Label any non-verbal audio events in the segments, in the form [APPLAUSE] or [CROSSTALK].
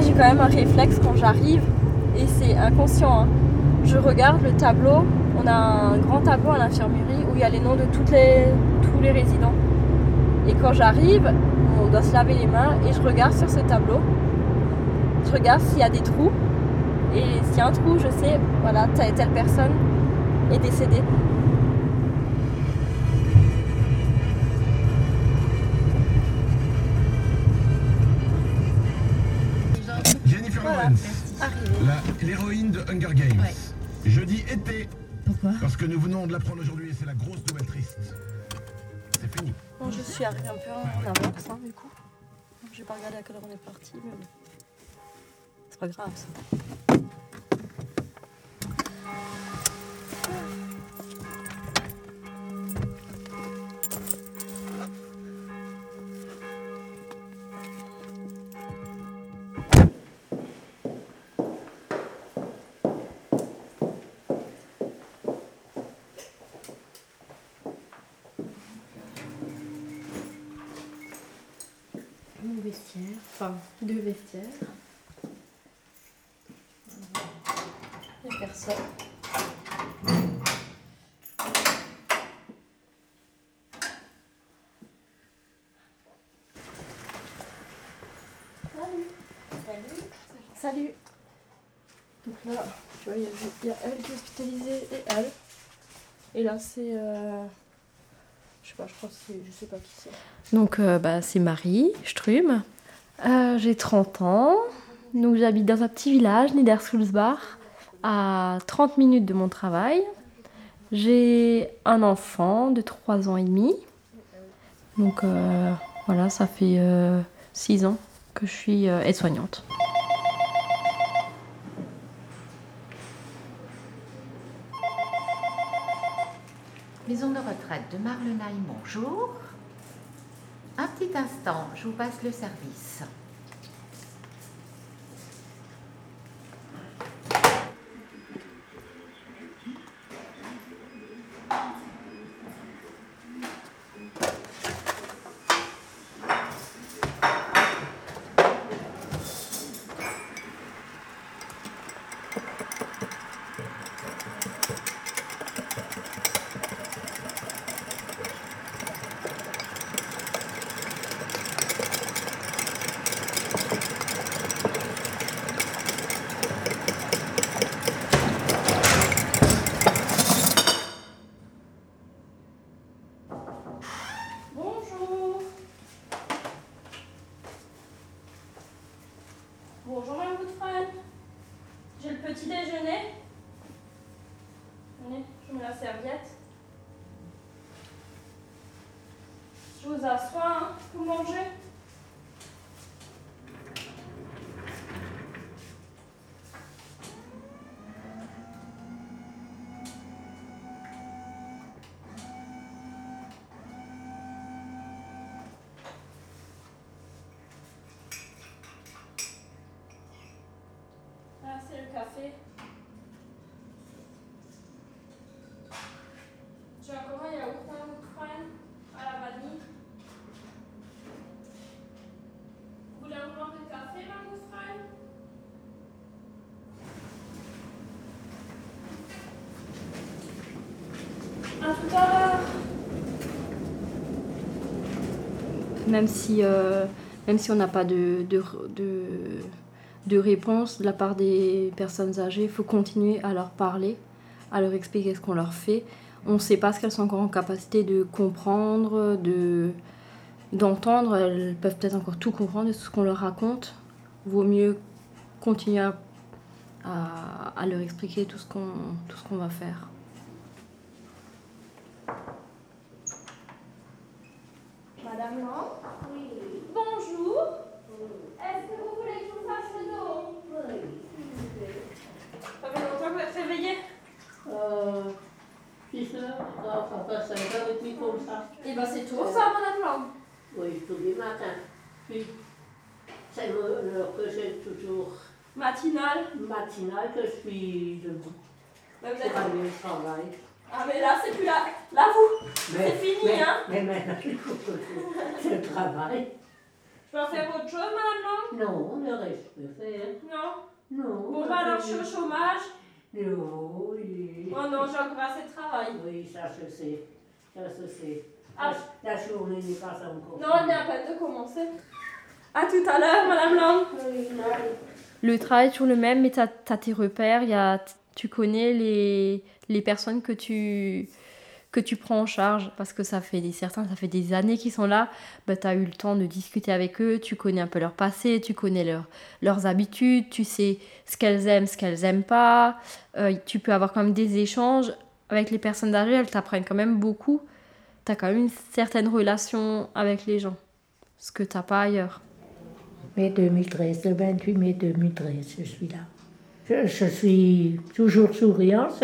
J'ai quand même un réflexe quand j'arrive, et c'est inconscient. hein. Je regarde le tableau. On a un grand tableau à l'infirmerie où il y a les noms de tous les résidents. Et quand j'arrive, on doit se laver les mains et je regarde sur ce tableau. Je regarde s'il y a des trous. Et s'il y a un trou, je sais, voilà, telle personne est décédée. L'héroïne de Hunger Games. Ouais. Je dis été Pourquoi? Parce que nous venons de l'apprendre aujourd'hui et c'est la grosse nouvelle triste. C'est fini. Bon, je suis arrivée un peu en avance, hein, du coup. J'ai pas regardé à quelle heure on est parti, mais. C'est pas grave, ça. Deux vestiaires. Il y a personne. Salut. Salut. Salut. Donc là, tu vois, il y, a- il y a elle qui est hospitalisée et elle. Et là, c'est. euh, Je sais pas, je crois que c'est. Je sais pas qui c'est. Donc euh, bah, c'est Marie Strum. Euh, J'ai 30 ans. Donc j'habite dans un petit village, Niedersulzbach, à 30 minutes de mon travail. J'ai un enfant de 3 ans et demi. Donc euh, voilà, ça fait 6 ans que je suis euh, aide-soignante. Maison de retraite de Marlenaille, bonjour. Un petit instant, je vous passe le service. Bonjour. Bonjour Madame Goodfriend. J'ai le petit déjeuner. Tenez, je mets la serviette. Je vous assois, hein. Vous mangez Ah, c'est le café. J'ai encore un yaourt à Goodfriend à la vanille. Vous voulez un blanc de café, Madame Goodfriend Même si, euh, même si on n'a pas de, de, de, réponse de la part des personnes âgées, il faut continuer à leur parler, à leur expliquer ce qu'on leur fait. On ne sait pas ce qu'elles sont encore en capacité de comprendre, de d'entendre. Elles peuvent peut-être encore tout comprendre de ce qu'on leur raconte. Vaut mieux continuer à, à, leur expliquer tout ce qu'on tout ce qu'on va faire. Madame Lang Oui. Bonjour. Est-ce que vous voulez que je vous fasse le dos Oui. Ça fait longtemps que vous êtes réveillée Euh, 6 heures, ça, ça passe 5 heures et puis comme ça. Eh ben c'est toujours ça, Madame Lang. Oui, tous les matins. Puis, c'est le- l'heure que j'ai toujours Matinale. matinale que je suis debout Ben, vous pour êtes- aller au travail. Ah mais là c'est plus là. Là vous. C'est fini, mais, hein Mais maintenant, il faut que je, dois faire autre chose, madame Non, le reste, je peux faire. Non Non. Bon, bah alors je suis au chômage. Non, oui. Oh non, j'ai encore assez de travail. Oui, ça je sais. Ça je sais. Ah. La journée n'est pas encore. Non, on est à peine de commencer. À tout à l'heure, madame Lang. Oui, Le travail est toujours le même, mais tu as, tes repères, il y a, tu connais les, les personnes que tu, que tu prends en charge, parce que ça fait des, certains, ça fait des années qu'ils sont là, bah, tu as eu le temps de discuter avec eux, tu connais un peu leur passé, tu connais leur, leurs habitudes, tu sais ce qu'elles aiment, ce qu'elles aiment pas, Euh, tu peux avoir quand même des échanges avec les personnes âgées, elles t'apprennent quand même beaucoup, tu as quand même une certaine relation avec les gens, ce que tu pas ailleurs. Mai 2013, le 28 mai 2013, je suis là. Je, suis toujours souriante.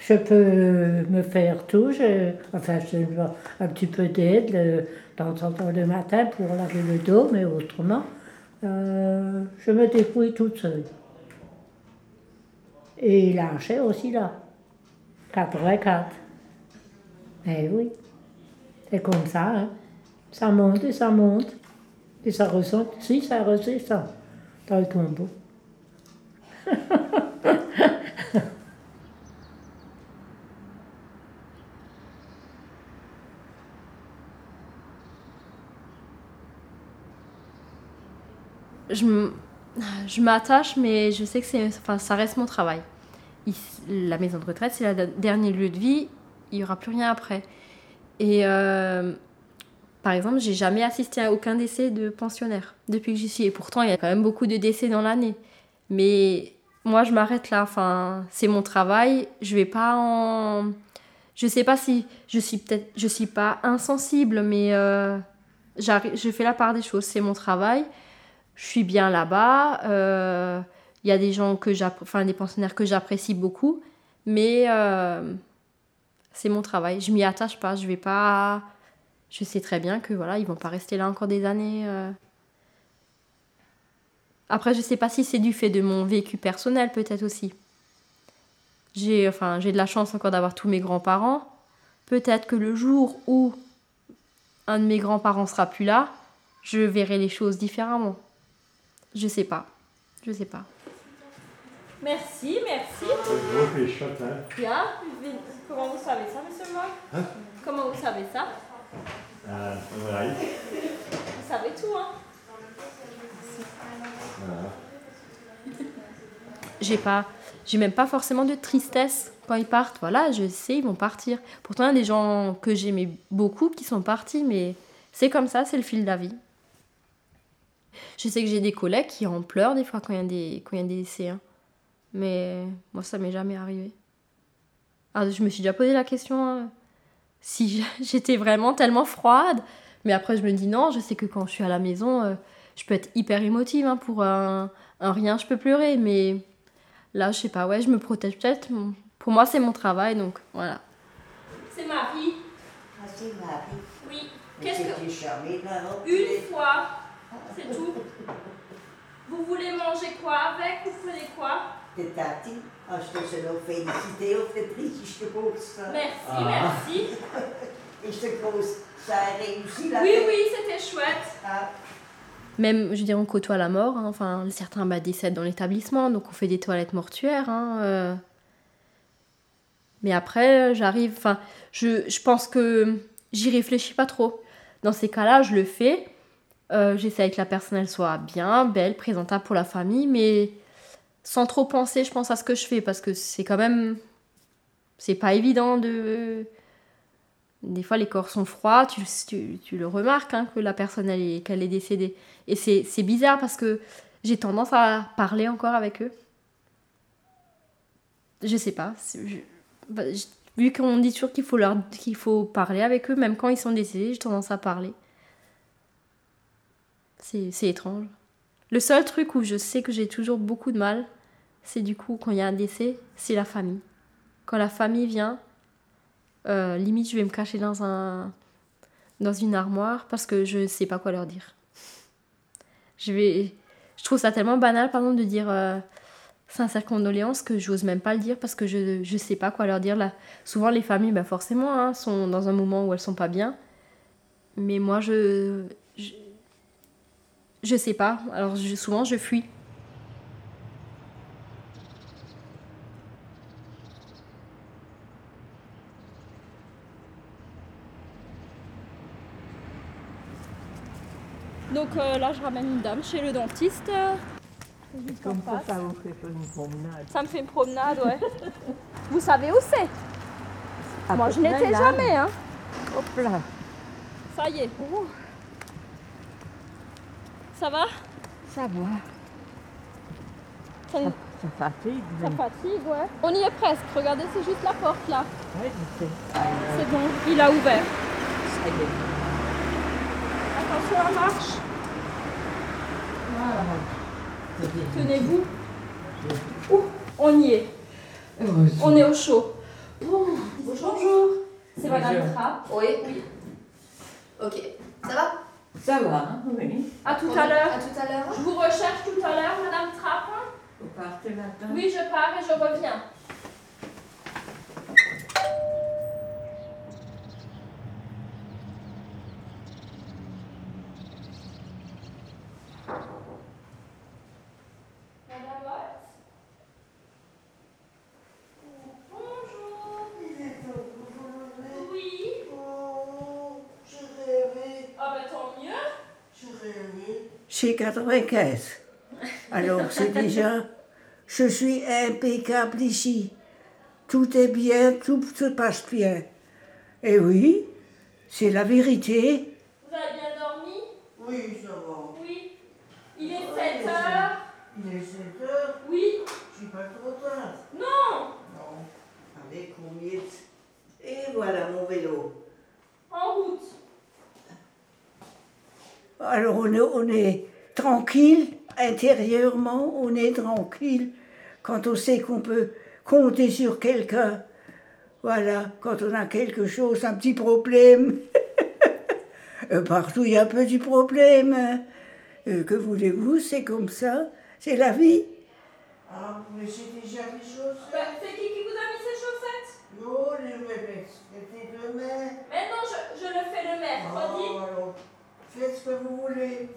Je, peux me faire tout. Je, enfin, je un petit peu d'aide le- de temps temps le matin pour laver le dos, mais autrement, euh, je me débrouille toute seule. Et l'Archer aussi là. 84. Eh oui. C'est comme ça, hein. Ça monte et ça monte. Et ça ressent, si ça redescend dans le tombeau. Je je m'attache, mais je sais que c'est, enfin, ça reste mon travail. La maison de retraite, c'est le dernier lieu de vie, il n'y aura plus rien après. Et euh, par exemple, j'ai jamais assisté à aucun décès de pensionnaire depuis que j'y suis. Et pourtant, il y a quand même beaucoup de décès dans l'année. Mais moi, je m'arrête là. Enfin, c'est mon travail. Je vais pas en. Je sais pas si je suis peut-être, je suis pas insensible, mais euh, je fais la part des choses. C'est mon travail je suis bien là-bas. euh, Il y a des gens que j'app- enfin des pensionnaires que j'apprécie beaucoup, mais euh, c'est mon travail. Je m'y attache pas. Je vais pas. Je sais très bien que voilà, ils vont pas rester là encore des années. Après, je sais pas si c'est du fait de mon vécu personnel, peut-être aussi. J'ai enfin j'ai de la chance encore d'avoir tous mes grands-parents. Peut-être que le jour où un de mes grands-parents sera plus là, je verrai les choses différemment. Je sais pas. Je sais pas. Merci, merci. Donc les shots, hein. Bien. Comment vous savez ça, monsieur Moy? Hein? Comment vous savez ça? Euh, voilà. Vous savez tout, hein Voilà. J'ai pas. J'ai même pas forcément de tristesse quand ils partent. Voilà, je sais, ils vont partir. Pourtant, il y a des gens que j'aimais beaucoup qui sont partis, mais c'est comme ça, c'est le fil de la vie. Je sais que j'ai des collègues qui en pleurent des fois quand il y a des, quand il y a des hein. Mais moi, ça m'est jamais arrivé. Je me suis déjà posé la question hein, si [LAUGHS] j'étais vraiment tellement froide. Mais après, je me dis non, je sais que quand je suis à la maison, euh, je peux être hyper émotive. hein, pour un, un rien, je peux pleurer. Mais là, je sais pas, ouais, je me protège peut-être. Pour moi, c'est mon travail, donc voilà. C'est Marie. Ah, c'est Marie. Oui. Qu'est-ce que. là, hop, Une fois. C'est tout. Vous voulez manger quoi avec? Vous prenez quoi? T'es tati. Ah, je te au fait, je te pose ça. Merci, Ah. merci. [LAUGHS] Et je te pose, ça a réussi, là. Oui, oui, c'était chouette. Ah, Même, je dirais, on côtoie la mort. hein. Enfin, certains bah, décèdent dans l'établissement, donc on fait des toilettes mortuaires. hein, euh. Mais après, j'arrive. Enfin, je, pense que j'y réfléchis pas trop. Dans ces cas-là, je le fais. Euh, J'essaie que la personne soit bien, belle, présentable pour la famille, mais sans trop penser, je pense, à ce que je fais parce que c'est quand même. C'est pas évident de. Des fois, les corps sont froids, tu, le remarques hein, que la personne est, qu'elle est décédée. Et c'est bizarre parce que j'ai tendance à parler encore avec eux. Je sais pas. bah, vu qu'on dit toujours qu'il faut, leur, qu'il faut parler avec eux, même quand ils sont décédés, j'ai tendance à parler. C'est étrange. Le seul truc où je sais que j'ai toujours beaucoup de mal, c'est du coup, quand il y a un décès, c'est la famille. Quand la famille vient, euh, limite, je vais me cacher dans, un, dans une armoire parce que je sais pas quoi leur dire. Je, vais, je trouve ça tellement banal, par exemple, de dire euh, sincère condoléances que j'ose même pas le dire parce que je, je sais pas quoi leur dire. Là. Souvent, les familles, bah forcément, hein, sont dans un moment où elles sont pas bien. Mais moi, je, je, Je sais pas. Alors je- souvent je fuis. Donc euh, là, je ramène une dame chez le dentiste. Comme ça, ça vous fait une promenade. Ça me fait une promenade, ouais. [LAUGHS] Vous savez où c'est? Moi, je n'étais jamais, hein. Hop là. Ça y est. Ça va? Ça va. ça, Ça fatigue. ça fatigue, ouais. On y est presque. Regardez, c'est juste la porte là. Ouais, je sais. C'est bon, il a ouvert. Ça y est. Attention à la marche. Tenez-vous. Ouh, on y est. On est au chaud. Bonjour. C'est Madame. Trapp. Oui, oui. Ok. Ça va? Ça va, hein, oui. À tout à l'heure. À tout à l'heure. Je vous recherche tout à l'heure, Madame Trapp. Vous partez maintenant Oui, je pars et je reviens. Madame Watts Bonjour. Oui. Ah bah tant mieux. J'ai 95. Alors c'est déjà, je suis impeccable ici. Tout est bien, tout se passe bien. Et oui, c'est la vérité. Vous avez bien dormi? Oui, ça va. Oui. Il est 7 heures. Il est 7 heures, Oui. je suis pas trop tard. Non. Non. Allez, combien Et voilà mon vélo. En route. Alors on est, on est tranquille, intérieurement, on est tranquille quand on sait qu'on peut compter sur quelqu'un. Voilà, quand on a quelque chose, un petit problème. [LAUGHS] Euh, Partout il y a un petit problème. hein. Euh, que voulez-vous, c'est comme ça, c'est la vie. Ah, mais c'est déjà les choses. Bah, c'est qui qui vous a mis ces chaussettes? Non, les bébés, c'était demain. Mais non, je, je le fais le mercredi. Oh, alors, faites ce que vous voulez.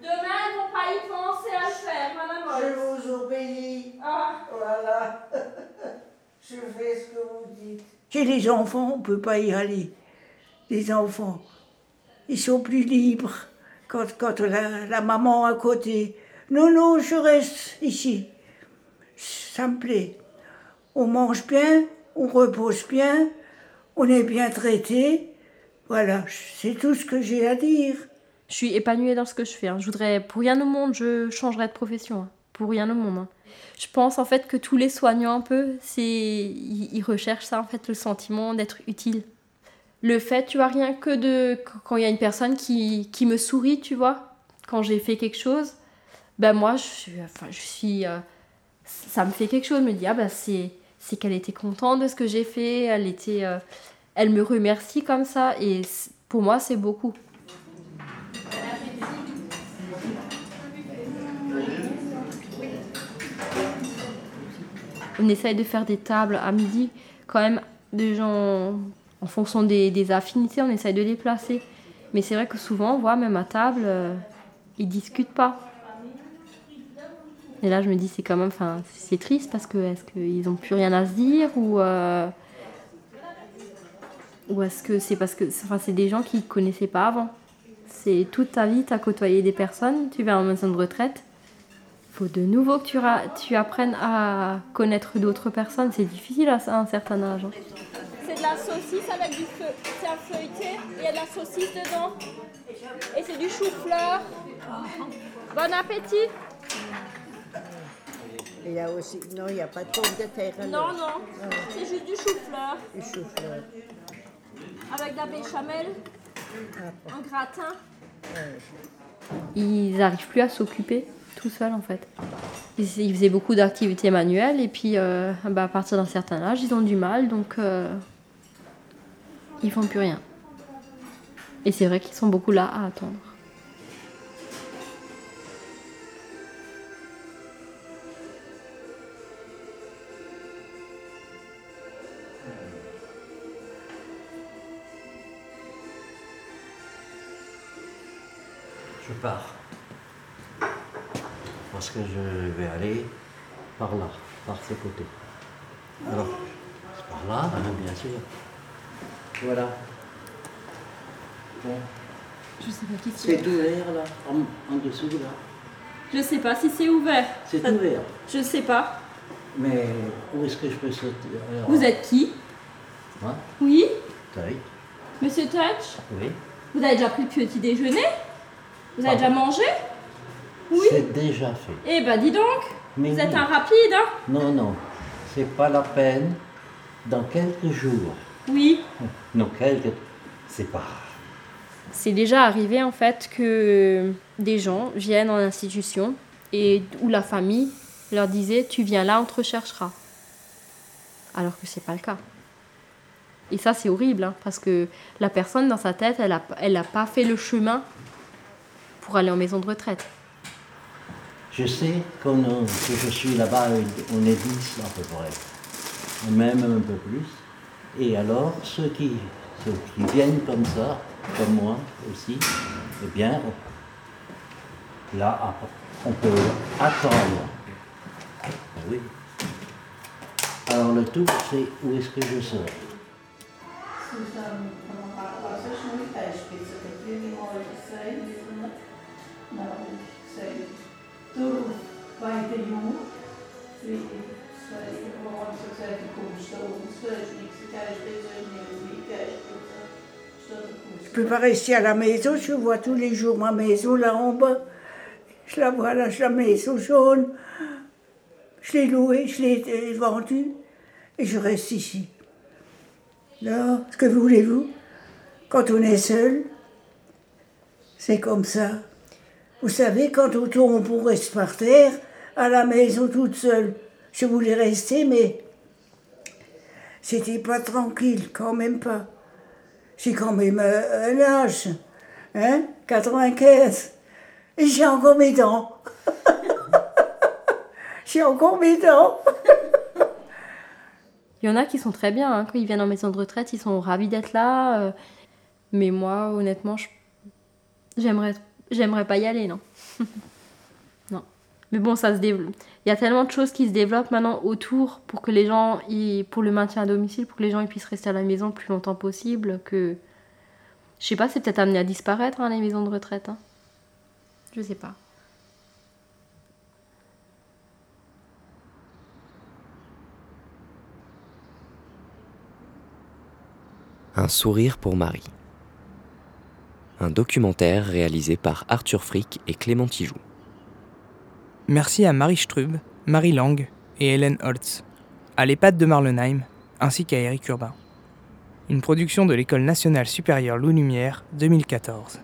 Demain, pas y penser à le faire, Madame Je vous obéis. Ah, Voilà. [LAUGHS] Je fais ce que vous dites. Chez les enfants, on ne peut pas y aller. Les enfants, ils sont plus libres quand, quand la, la maman à côté. Non, non, je reste ici. Ça me plaît. On mange bien, on repose bien, on est bien traité. Voilà, c'est tout ce que j'ai à dire. Je suis épanouie dans ce que je fais. hein. Je voudrais, pour rien au monde, je changerais de profession. hein. Pour rien au monde. hein. Je pense en fait que tous les soignants un peu, c'est, ils, recherchent ça en fait, le sentiment d'être utile. Le fait, tu vois, rien que de quand il y a une personne qui, qui me sourit, tu vois, quand j'ai fait quelque chose, ben moi, je suis, enfin, je suis, euh, ça me fait quelque chose. Me dis ah ben c'est, c'est qu'elle était contente de ce que j'ai fait. Elle était, euh, elle me remercie comme ça et pour moi c'est beaucoup. On essaye de faire des tables à midi, quand même, de gens, en fonction des, des affinités, on essaye de les placer. Mais c'est vrai que souvent, on voit même à table, euh, ils discutent pas. Et là, je me dis, c'est quand même, enfin, c'est triste parce que est-ce qu'ils n'ont plus rien à se dire ou, euh, ou est-ce que c'est parce que, enfin, c'est des gens qui ne connaissaient pas avant. C'est toute ta vie, tu as côtoyé des personnes, tu vas en maison de retraite. Faut de nouveau que tu, ra- tu apprennes à connaître d'autres personnes. C'est difficile à un certain âge. hein. c'est de la saucisse avec du feu. C'est un feuilleté et il y a de la saucisse dedans. Et c'est du chou-fleur. Bon appétit Il y a aussi. Non, il n'y a pas de pomme de terre. Non, non, c'est juste du chou-fleur. Du chou-fleur. Avec de la béchamel, un gratin. Ils n'arrivent plus à s'occuper tout seuls en fait. Ils, faisaient beaucoup d'activités manuelles et puis euh, bah, à partir d'un certain âge, ils ont du mal donc euh, ils font plus rien. Et c'est vrai qu'ils sont beaucoup là à attendre. Je pars. Parce que je vais aller par là, par ce côté. Alors, c'est par là, hein, bien sûr. Voilà. Bon, Je sais pas qui c'est ouvert là, en, en dessous là. Je sais pas si c'est ouvert. C'est ouvert. Je sais pas. Mais où est-ce que je peux sauter Alors, Vous êtes qui? Moi? Oui Taille. Monsieur Touch? Oui. Vous avez déjà pris le petit déjeuner? Vous avez Pardon? déjà mangé? Oui. C'est déjà fait. Eh ben dis donc Mais Vous êtes oui. un rapide, hein Non, non, c'est pas la peine. Dans quelques jours. Oui. Non, quelques. C'est pas. C'est déjà arrivé en fait que des gens viennent en institution et où la famille leur disait tu viens là on te recherchera. Alors que c'est pas le cas. Et ça c'est horrible hein, parce que la personne dans sa tête elle a, elle a pas fait le chemin pour aller en maison de retraite. Je sais que je suis là-bas, on est 10 à peu près. Même un peu plus. Et alors, ceux qui, ceux qui viennent comme ça, comme moi aussi, eh bien, là, on peut attendre. Ah Oui. Alors le tout, c'est où est-ce que je serai? Steht der Je peux pas rester à la maison, je vois tous les jours ma maison là en bas. Je la vois là, la maison jaune. Je l'ai louée, je l'ai euh, vendue et je reste ici. Ce que voulez-vous? Quand on est seul, c'est comme ça. Vous savez, quand on tombe, on reste par terre, à la maison toute seule. Je voulais rester, mais c'était pas tranquille, quand même pas. J'ai quand même euh, un âge, hein 95. Et j'ai encore mes dents. [LAUGHS] j'ai encore mes dents. Il y en a qui sont très bien, hein, quand ils viennent en maison de retraite, ils sont ravis d'être là. euh, mais moi, honnêtement, j'aimerais, j'aimerais pas y aller, non. [LAUGHS] Mais bon, ça se développe. Il y a tellement de choses qui se développent maintenant autour pour que les gens, y- pour le maintien à domicile, pour que les gens puissent rester à la maison le plus longtemps possible, que je sais pas, c'est peut-être amené à disparaître hein, les maisons de retraite. Hein. Je sais pas. Un sourire pour Marie. Un documentaire réalisé par Arthur Frick et Clément Tijoux. Merci à Marie Strub, Marie Lang et Hélène Holtz, à l'EHPAD de Marlenheim, ainsi qu'à Eric Urbain. Une production de l'École nationale supérieure Loup Lumière 2014.